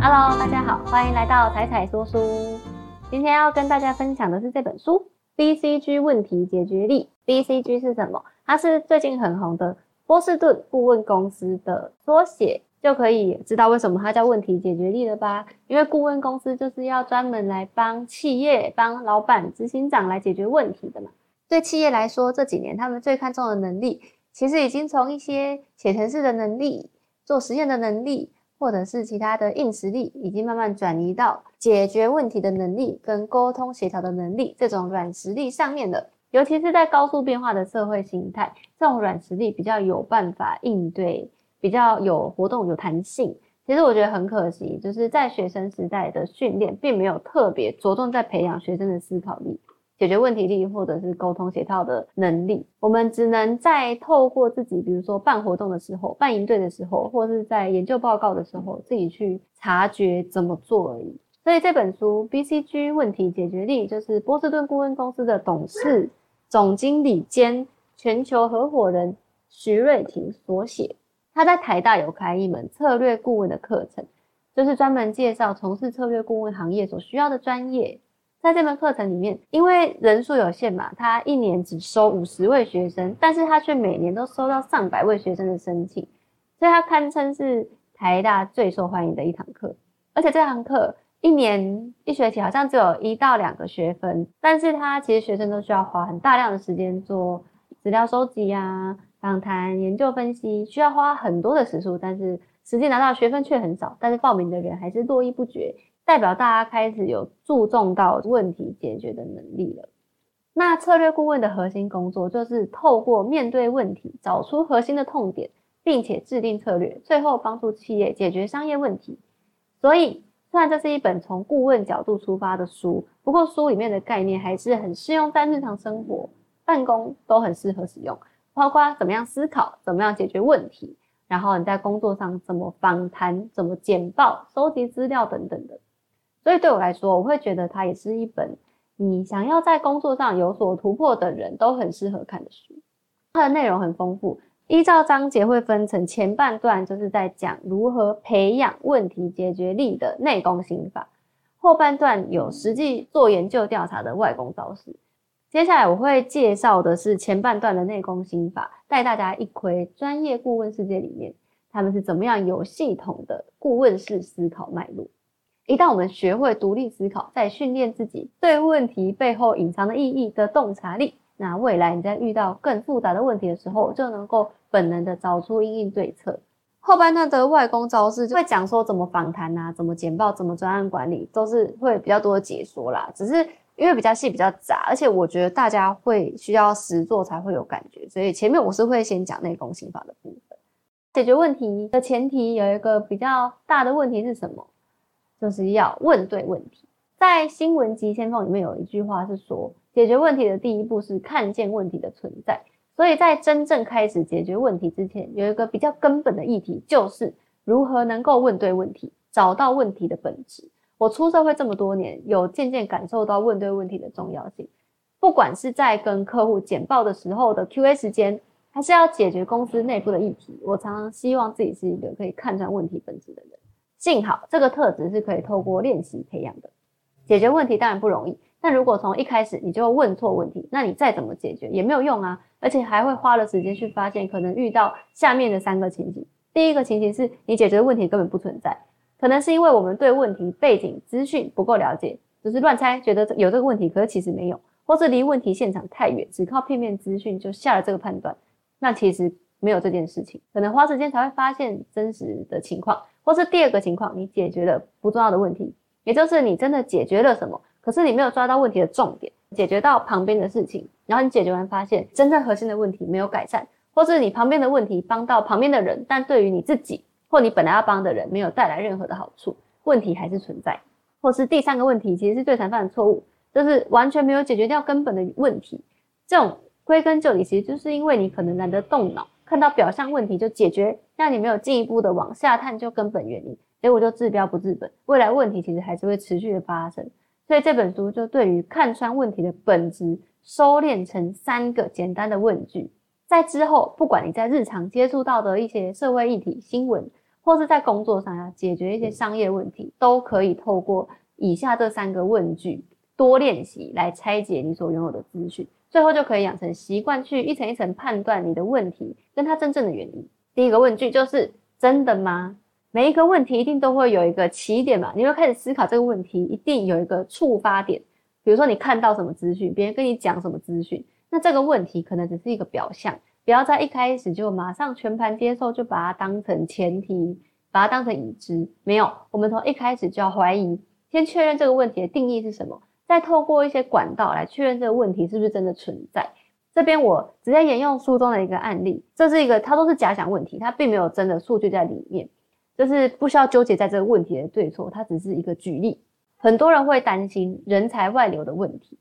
Hello，大家好，欢迎来到彩彩说书。今天要跟大家分享的是这本书《BCG 问题解决力》。BCG 是什么？它是最近很红的波士顿顾问公司的缩写，就可以知道为什么它叫问题解决力了吧？因为顾问公司就是要专门来帮企业、帮老板、执行长来解决问题的嘛。对企业来说，这几年他们最看重的能力，其实已经从一些写程式的能力、做实验的能力。或者是其他的硬实力，已经慢慢转移到解决问题的能力跟沟通协调的能力这种软实力上面的。尤其是在高速变化的社会形态，这种软实力比较有办法应对，比较有活动、有弹性。其实我觉得很可惜，就是在学生时代的训练，并没有特别着重在培养学生的思考力。解决问题力或者是沟通协调的能力，我们只能在透过自己，比如说办活动的时候、办营队的时候，或是在研究报告的时候，自己去察觉怎么做而已。所以这本书《BCG 问题解决力》就是波士顿顾问公司的董事、总经理兼全球合伙人徐瑞婷所写。他在台大有开一门策略顾问的课程，就是专门介绍从事策略顾问行业所需要的专业。在这门课程里面，因为人数有限嘛，他一年只收五十位学生，但是他却每年都收到上百位学生的申请，所以他堪称是台大最受欢迎的一堂课。而且这堂课一年一学期好像只有一到两个学分，但是他其实学生都需要花很大量的时间做资料收集啊、访谈、研究分析，需要花很多的时数，但是实际拿到学分却很少，但是报名的人还是络绎不绝。代表大家开始有注重到问题解决的能力了。那策略顾问的核心工作就是透过面对问题，找出核心的痛点，并且制定策略，最后帮助企业解决商业问题。所以，虽然这是一本从顾问角度出发的书，不过书里面的概念还是很适用在日常生活、办公都很适合使用，包括怎么样思考、怎么样解决问题，然后你在工作上怎么访谈、怎么简报、收集资料等等的。所以对我来说，我会觉得它也是一本你想要在工作上有所突破的人都很适合看的书。它的内容很丰富，依照章节会分成前半段就是在讲如何培养问题解决力的内功心法，后半段有实际做研究调查的外功招式。接下来我会介绍的是前半段的内功心法，带大家一窥专业顾问世界里面他们是怎么样有系统的顾问式思考脉络。一旦我们学会独立思考，在训练自己对问题背后隐藏的意义的洞察力，那未来你在遇到更复杂的问题的时候，就能够本能的找出应应对策。后半段的外功招式就会讲说怎么访谈啊，怎么简报，怎么专案管理，都是会比较多的解说啦。只是因为比较细、比较杂，而且我觉得大家会需要实做才会有感觉，所以前面我是会先讲内功心法的部分。解决问题的前提有一个比较大的问题是什么？就是要问对问题。在新闻急先锋里面有一句话是说，解决问题的第一步是看见问题的存在。所以在真正开始解决问题之前，有一个比较根本的议题，就是如何能够问对问题，找到问题的本质。我出社会这么多年，有渐渐感受到问对问题的重要性。不管是在跟客户简报的时候的 Q&A 时间，还是要解决公司内部的议题，我常常希望自己是一个可以看穿问题本质的人。幸好这个特质是可以透过练习培养的。解决问题当然不容易，但如果从一开始你就问错问题，那你再怎么解决也没有用啊，而且还会花了时间去发现可能遇到下面的三个情形。第一个情形是你解决的问题根本不存在，可能是因为我们对问题背景资讯不够了解，只是乱猜觉得有这个问题，可是其实没有，或是离问题现场太远，只靠片面资讯就下了这个判断，那其实没有这件事情，可能花时间才会发现真实的情况。或是第二个情况，你解决了不重要的问题，也就是你真的解决了什么，可是你没有抓到问题的重点，解决到旁边的事情，然后你解决完发现真正核心的问题没有改善，或是你旁边的问题帮到旁边的人，但对于你自己或你本来要帮的人没有带来任何的好处，问题还是存在。或是第三个问题，其实是最常犯的错误，就是完全没有解决掉根本的问题。这种归根究底，其实就是因为你可能懒得动脑。看到表象问题就解决，让你没有进一步的往下探究根本原因，结果就治标不治本，未来问题其实还是会持续的发生。所以这本书就对于看穿问题的本质，收敛成三个简单的问句，在之后不管你在日常接触到的一些社会议题、新闻，或是在工作上要解决一些商业问题，都可以透过以下这三个问句多练习来拆解你所拥有的资讯，最后就可以养成习惯，去一层一层判断你的问题跟它真正的原因。第一个问句就是真的吗？每一个问题一定都会有一个起点嘛，你会开始思考这个问题，一定有一个触发点。比如说你看到什么资讯，别人跟你讲什么资讯，那这个问题可能只是一个表象，不要在一开始就马上全盘接受，就把它当成前提，把它当成已知。没有，我们从一开始就要怀疑，先确认这个问题的定义是什么，再透过一些管道来确认这个问题是不是真的存在。这边我直接沿用书中的一个案例，这是一个它都是假想问题，它并没有真的数据在里面。就是不需要纠结在这个问题的对错，它只是一个举例。很多人会担心人才外流的问题，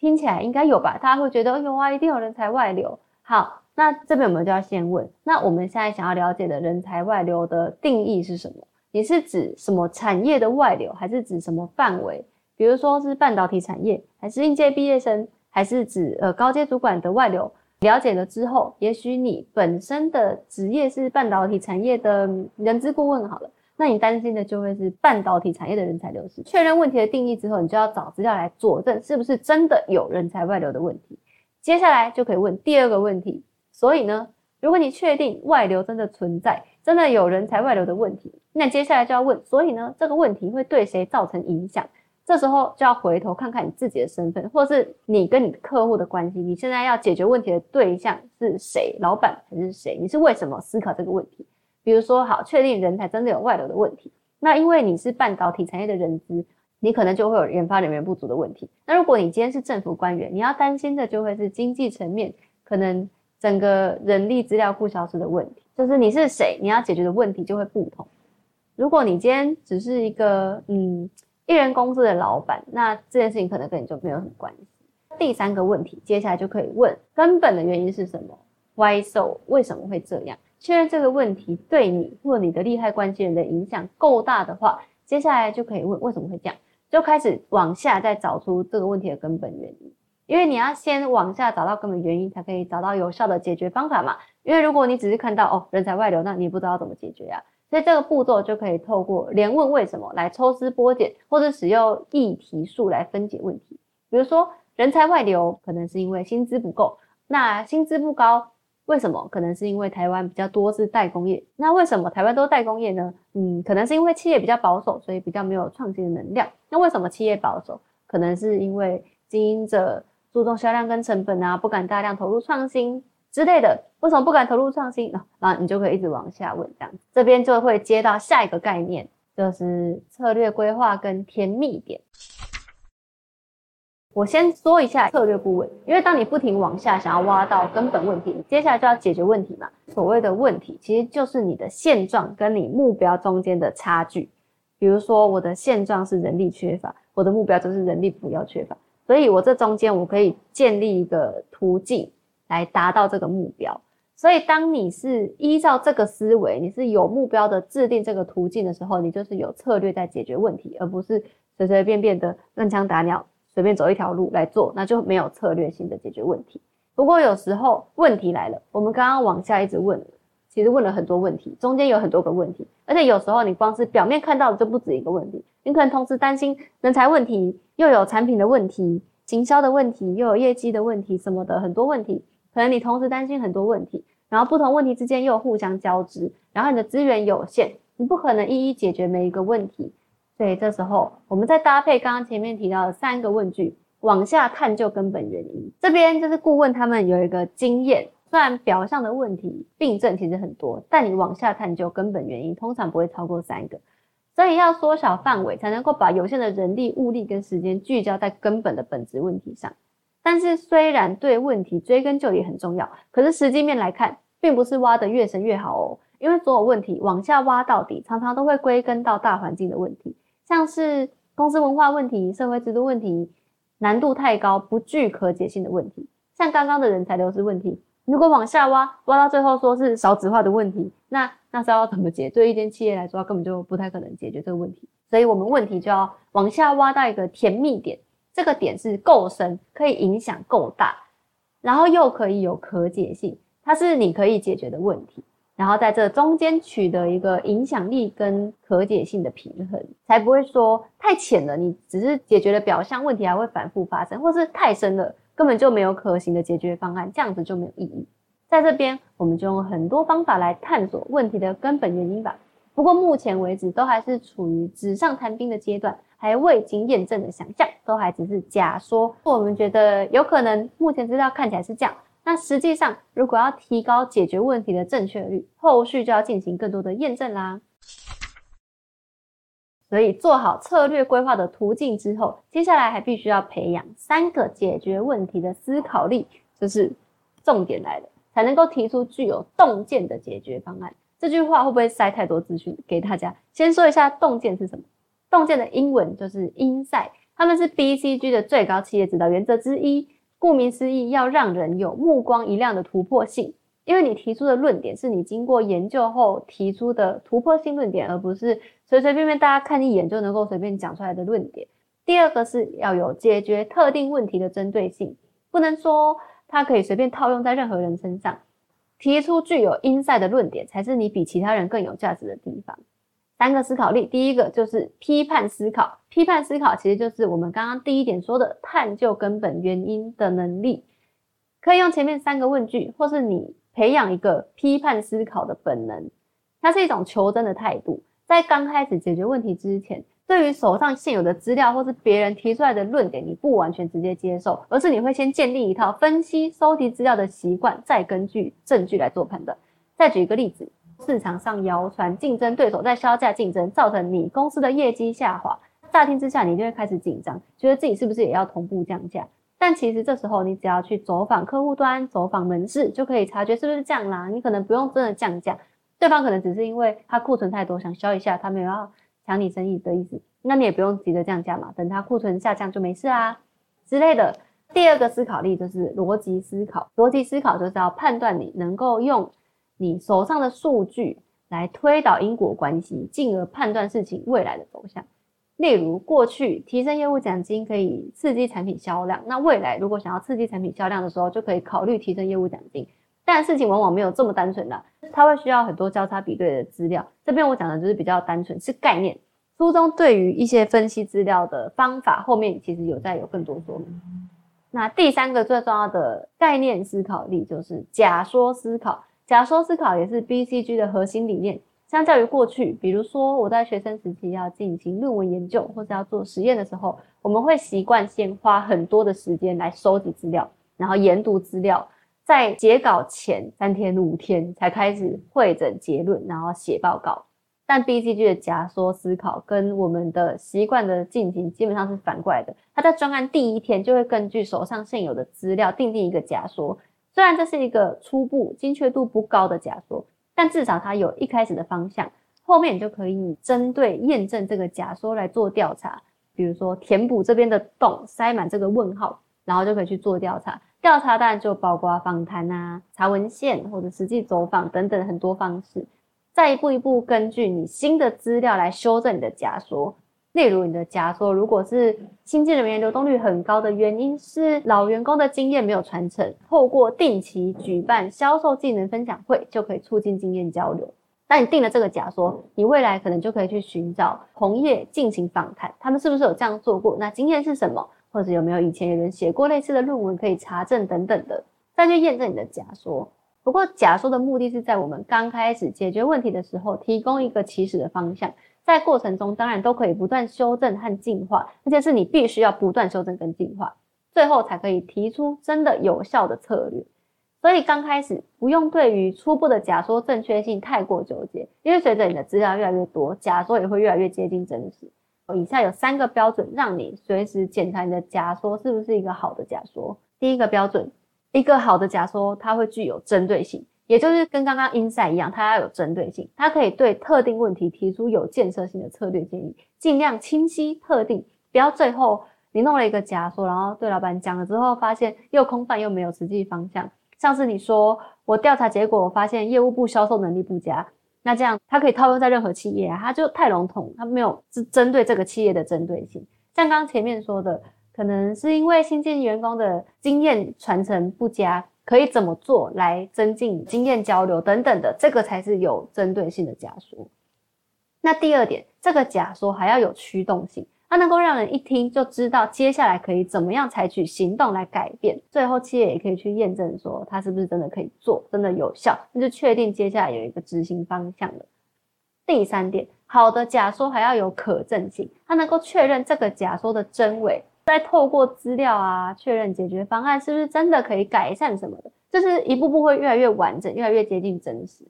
听起来应该有吧？大家会觉得有啊，一定有人才外流。好，那这边我们就要先问，那我们现在想要了解的人才外流的定义是什么？你是指什么产业的外流，还是指什么范围？比如说是半导体产业，还是应届毕业生，还是指呃高阶主管的外流？了解了之后，也许你本身的职业是半导体产业的人资顾问，好了，那你担心的就会是半导体产业的人才流失。确认问题的定义之后，你就要找资料来佐证是不是真的有人才外流的问题。接下来就可以问第二个问题。所以呢，如果你确定外流真的存在，真的有人才外流的问题，那接下来就要问，所以呢，这个问题会对谁造成影响？这时候就要回头看看你自己的身份，或是你跟你客户的关系。你现在要解决问题的对象是谁？老板还是谁？你是为什么思考这个问题？比如说，好，确定人才真的有外流的问题。那因为你是半导体产业的人资，你可能就会有研发人员不足的问题。那如果你今天是政府官员，你要担心的就会是经济层面可能整个人力资料库消失的问题。就是你是谁，你要解决的问题就会不同。如果你今天只是一个嗯。一人公司的老板，那这件事情可能跟你就没有什么关系。第三个问题，接下来就可以问根本的原因是什么？Why so？为什么会这样？确认这个问题对你或你的利害关系人的影响够大的话，接下来就可以问为什么会这样，就开始往下再找出这个问题的根本原因。因为你要先往下找到根本原因，才可以找到有效的解决方法嘛。因为如果你只是看到哦人才外流，那你不知道怎么解决呀。所以这个步骤就可以透过连问为什么来抽丝剥茧，或者使用议题数来分解问题。比如说人才外流，可能是因为薪资不够。那薪资不高，为什么？可能是因为台湾比较多是代工业。那为什么台湾都代工业呢？嗯，可能是因为企业比较保守，所以比较没有创新的能量。那为什么企业保守？可能是因为经营者注重销量跟成本啊，不敢大量投入创新。之类的，为什么不敢投入创新？然后你就可以一直往下问，这样这边就会接到下一个概念，就是策略规划跟甜蜜点。我先说一下策略顾问，因为当你不停往下想要挖到根本问题，你接下来就要解决问题嘛。所谓的问题，其实就是你的现状跟你目标中间的差距。比如说，我的现状是人力缺乏，我的目标就是人力不要缺乏，所以我这中间我可以建立一个途径。来达到这个目标，所以当你是依照这个思维，你是有目标的制定这个途径的时候，你就是有策略在解决问题，而不是随随便便的乱枪打鸟，随便走一条路来做，那就没有策略性的解决问题。不过有时候问题来了，我们刚刚往下一直问，其实问了很多问题，中间有很多个问题，而且有时候你光是表面看到的就不止一个问题，你可能同时担心人才问题，又有产品的问题、行销的问题，又有业绩的问题什么的很多问题。可能你同时担心很多问题，然后不同问题之间又互相交织，然后你的资源有限，你不可能一一解决每一个问题，所以这时候我们再搭配刚刚前面提到的三个问句，往下探究根本原因。这边就是顾问他们有一个经验，虽然表象的问题病症其实很多，但你往下探究根本原因，通常不会超过三个，所以要缩小范围，才能够把有限的人力、物力跟时间聚焦在根本的本质问题上。但是虽然对问题追根究底很重要，可是实际面来看，并不是挖得越深越好哦。因为所有问题往下挖到底，常常都会归根到大环境的问题，像是公司文化问题、社会制度问题，难度太高、不具可解性的问题。像刚刚的人才流失问题，如果往下挖，挖到最后说是少子化的问题，那那是要怎么解？对一间企业来说，根本就不太可能解决这个问题。所以我们问题就要往下挖到一个甜蜜点。这个点是够深，可以影响够大，然后又可以有可解性，它是你可以解决的问题。然后在这中间取得一个影响力跟可解性的平衡，才不会说太浅了，你只是解决了表象问题，还会反复发生，或是太深了，根本就没有可行的解决方案，这样子就没有意义。在这边，我们就用很多方法来探索问题的根本原因吧。不过目前为止，都还是处于纸上谈兵的阶段，还未经验证的想象，都还只是假说。我们觉得有可能，目前资料看起来是这样。那实际上，如果要提高解决问题的正确率，后续就要进行更多的验证啦。所以做好策略规划的途径之后，接下来还必须要培养三个解决问题的思考力，就是重点来了，才能够提出具有洞见的解决方案。这句话会不会塞太多资讯给大家？先说一下洞见是什么。洞见的英文就是 insight，他们是 BCG 的最高企业指导原则之一。顾名思义，要让人有目光一亮的突破性，因为你提出的论点是你经过研究后提出的突破性论点，而不是随随便便大家看一眼就能够随便讲出来的论点。第二个是要有解决特定问题的针对性，不能说它可以随便套用在任何人身上。提出具有 insight 的论点，才是你比其他人更有价值的地方。三个思考力，第一个就是批判思考。批判思考其实就是我们刚刚第一点说的探究根本原因的能力。可以用前面三个问句，或是你培养一个批判思考的本能。它是一种求真的态度，在刚开始解决问题之前，对于手上现有的资料或是别人提出来的论点，你不完全直接接受，而是你会先建立一套分析、收集资料的习惯，再根据证据来做判断。再举一个例子。市场上谣传竞争对手在销价竞争，造成你公司的业绩下滑。乍听之下，你就会开始紧张，觉得自己是不是也要同步降价？但其实这时候，你只要去走访客户端、走访门市，就可以察觉是不是降啦。你可能不用真的降价，对方可能只是因为他库存太多，想销一下，他没有要抢你生意的意思。那你也不用急着降价嘛，等他库存下降就没事啊之类的。第二个思考力就是逻辑思考，逻辑思考就是要判断你能够用。你手上的数据来推导因果关系，进而判断事情未来的走向。例如，过去提升业务奖金可以刺激产品销量，那未来如果想要刺激产品销量的时候，就可以考虑提升业务奖金。但事情往往没有这么单纯的，它会需要很多交叉比对的资料。这边我讲的就是比较单纯，是概念。书中对于一些分析资料的方法，后面其实有在有更多说明。那第三个最重要的概念思考力就是假说思考。假说思考也是 BCG 的核心理念。相较于过去，比如说我在学生时期要进行论文研究或者要做实验的时候，我们会习惯先花很多的时间来收集资料，然后研读资料，在截稿前三天五天才开始会诊结论，然后写报告。但 BCG 的假说思考跟我们的习惯的进行基本上是反过来的。他在专案第一天就会根据手上现有的资料定定一个假说。虽然这是一个初步、精确度不高的假说，但至少它有一开始的方向，后面你就可以针对验证这个假说来做调查。比如说填补这边的洞，塞满这个问号，然后就可以去做调查。调查当然就包括访谈啊、查文献或者实际走访等等很多方式，再一步一步根据你新的资料来修正你的假说。例如，你的假说如果是新进人员流动率很高的原因是老员工的经验没有传承，透过定期举办销售技能分享会就可以促进经验交流。那你定了这个假说，你未来可能就可以去寻找同业进行访谈，他们是不是有这样做过？那经验是什么？或者有没有以前有人写过类似的论文可以查证等等的，再去验证你的假说。不过，假说的目的是在我们刚开始解决问题的时候，提供一个起始的方向。在过程中，当然都可以不断修正和进化，而且是你必须要不断修正跟进化，最后才可以提出真的有效的策略。所以刚开始不用对于初步的假说正确性太过纠结，因为随着你的资料越来越多，假说也会越来越接近真实。以下有三个标准，让你随时检查你的假说是不是一个好的假说。第一个标准，一个好的假说，它会具有针对性。也就是跟刚刚 insight 一样，它要有针对性，它可以对特定问题提出有建设性的策略建议，尽量清晰特定，不要最后你弄了一个假说，然后对老板讲了之后，发现又空泛又没有实际方向。上次你说我调查结果，我发现业务部销售能力不佳，那这样它可以套用在任何企业啊，它就太笼统，它没有是针对这个企业的针对性。像刚刚前面说的，可能是因为新进员工的经验传承不佳。可以怎么做来增进经验交流等等的，这个才是有针对性的假说。那第二点，这个假说还要有驱动性，它能够让人一听就知道接下来可以怎么样采取行动来改变。最后企业也可以去验证说它是不是真的可以做，真的有效，那就确定接下来有一个执行方向了。第三点，好的假说还要有可证性，它能够确认这个假说的真伪，再透过资料啊确认解决方案是不是真的可以改善什么的，就是一步步会越来越完整，越来越接近真实。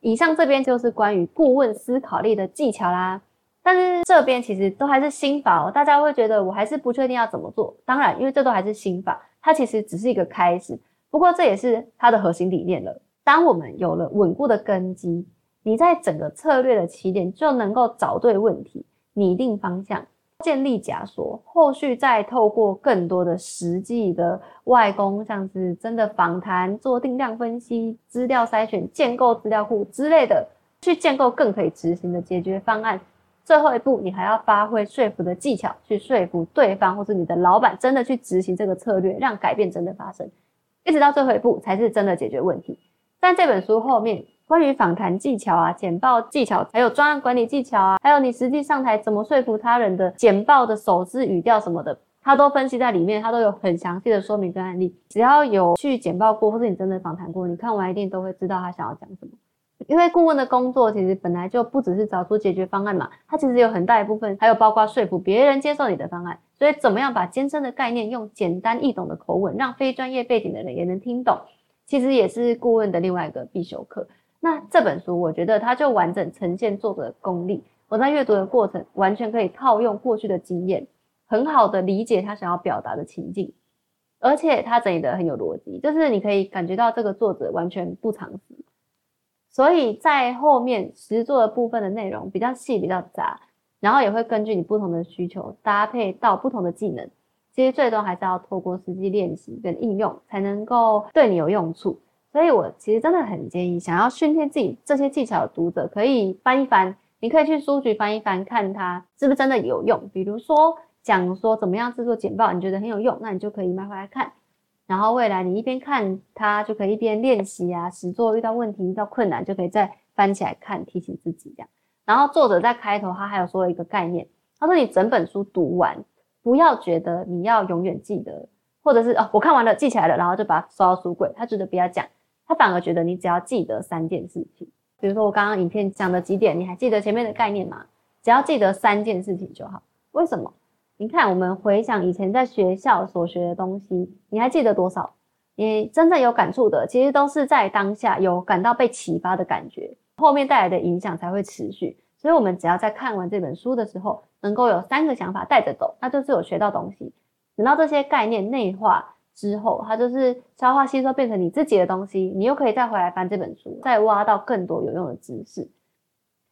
以上这边就是关于顾问思考力的技巧啦，但是这边其实都还是心法哦，大家会觉得我还是不确定要怎么做。当然，因为这都还是心法，它其实只是一个开始，不过这也是它的核心理念了。当我们有了稳固的根基，你在整个策略的起点就能够找对问题，拟定方向。建立假说，后续再透过更多的实际的外功，像是真的访谈、做定量分析、资料筛选、建构资料库之类的，去建构更可以执行的解决方案。最后一步，你还要发挥说服的技巧，去说服对方或者你的老板，真的去执行这个策略，让改变真的发生。一直到最后一步，才是真的解决问题。但这本书后面。关于访谈技巧啊、简报技巧，还有专案管理技巧啊，还有你实际上台怎么说服他人的简报的手势、语调什么的，他都分析在里面，他都有很详细的说明跟案例。只要有去简报过，或者你真的访谈过，你看完一定都会知道他想要讲什么。因为顾问的工作其实本来就不只是找出解决方案嘛，他其实有很大一部分还有包括说服别人接受你的方案。所以怎么样把艰深的概念用简单易懂的口吻，让非专业背景的人也能听懂，其实也是顾问的另外一个必修课。那这本书，我觉得它就完整呈现作者的功力。我在阅读的过程，完全可以套用过去的经验，很好的理解他想要表达的情境，而且他整理的很有逻辑，就是你可以感觉到这个作者完全不藏私。所以在后面实作的部分的内容比较细、比较杂，然后也会根据你不同的需求搭配到不同的技能。其实最终还是要透过实际练习跟应用，才能够对你有用处。所以，我其实真的很建议，想要训练自己这些技巧的读者，可以翻一翻。你可以去书局翻一翻，看它是不是真的有用。比如说，讲说怎么样制作简报，你觉得很有用，那你就可以买回来看。然后未来你一边看它，就可以一边练习啊，实作遇到问题、遇到困难，就可以再翻起来看，提醒自己这样。然后作者在开头，他还有说了一个概念，他说你整本书读完，不要觉得你要永远记得，或者是哦，我看完了记起来了，然后就把它收到书柜。他觉得不要讲。他反而觉得你只要记得三件事情，比如说我刚刚影片讲的几点，你还记得前面的概念吗？只要记得三件事情就好。为什么？你看，我们回想以前在学校所学的东西，你还记得多少？你真正有感触的，其实都是在当下有感到被启发的感觉，后面带来的影响才会持续。所以，我们只要在看完这本书的时候，能够有三个想法带着走，那就是有学到东西。等到这些概念内化。之后，它就是消化吸收变成你自己的东西，你又可以再回来翻这本书，再挖到更多有用的知识。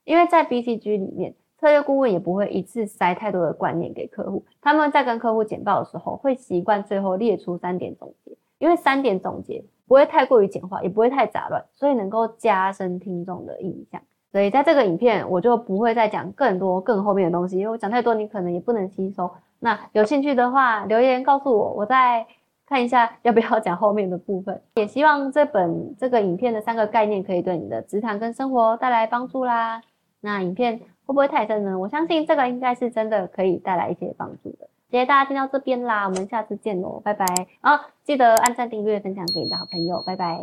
因为在 BCG 里面，策略顾问也不会一次塞太多的观念给客户，他们在跟客户简报的时候，会习惯最后列出三点总结，因为三点总结不会太过于简化，也不会太杂乱，所以能够加深听众的印象。所以在这个影片，我就不会再讲更多更后面的东西，因为我讲太多，你可能也不能吸收。那有兴趣的话，留言告诉我，我在。看一下要不要讲后面的部分，也希望这本这个影片的三个概念可以对你的职场跟生活带来帮助啦。那影片会不会太深呢？我相信这个应该是真的可以带来一些帮助的。谢谢大家听到这边啦，我们下次见喽，拜拜啊！记得按赞、订阅、分享给你的好朋友，拜拜。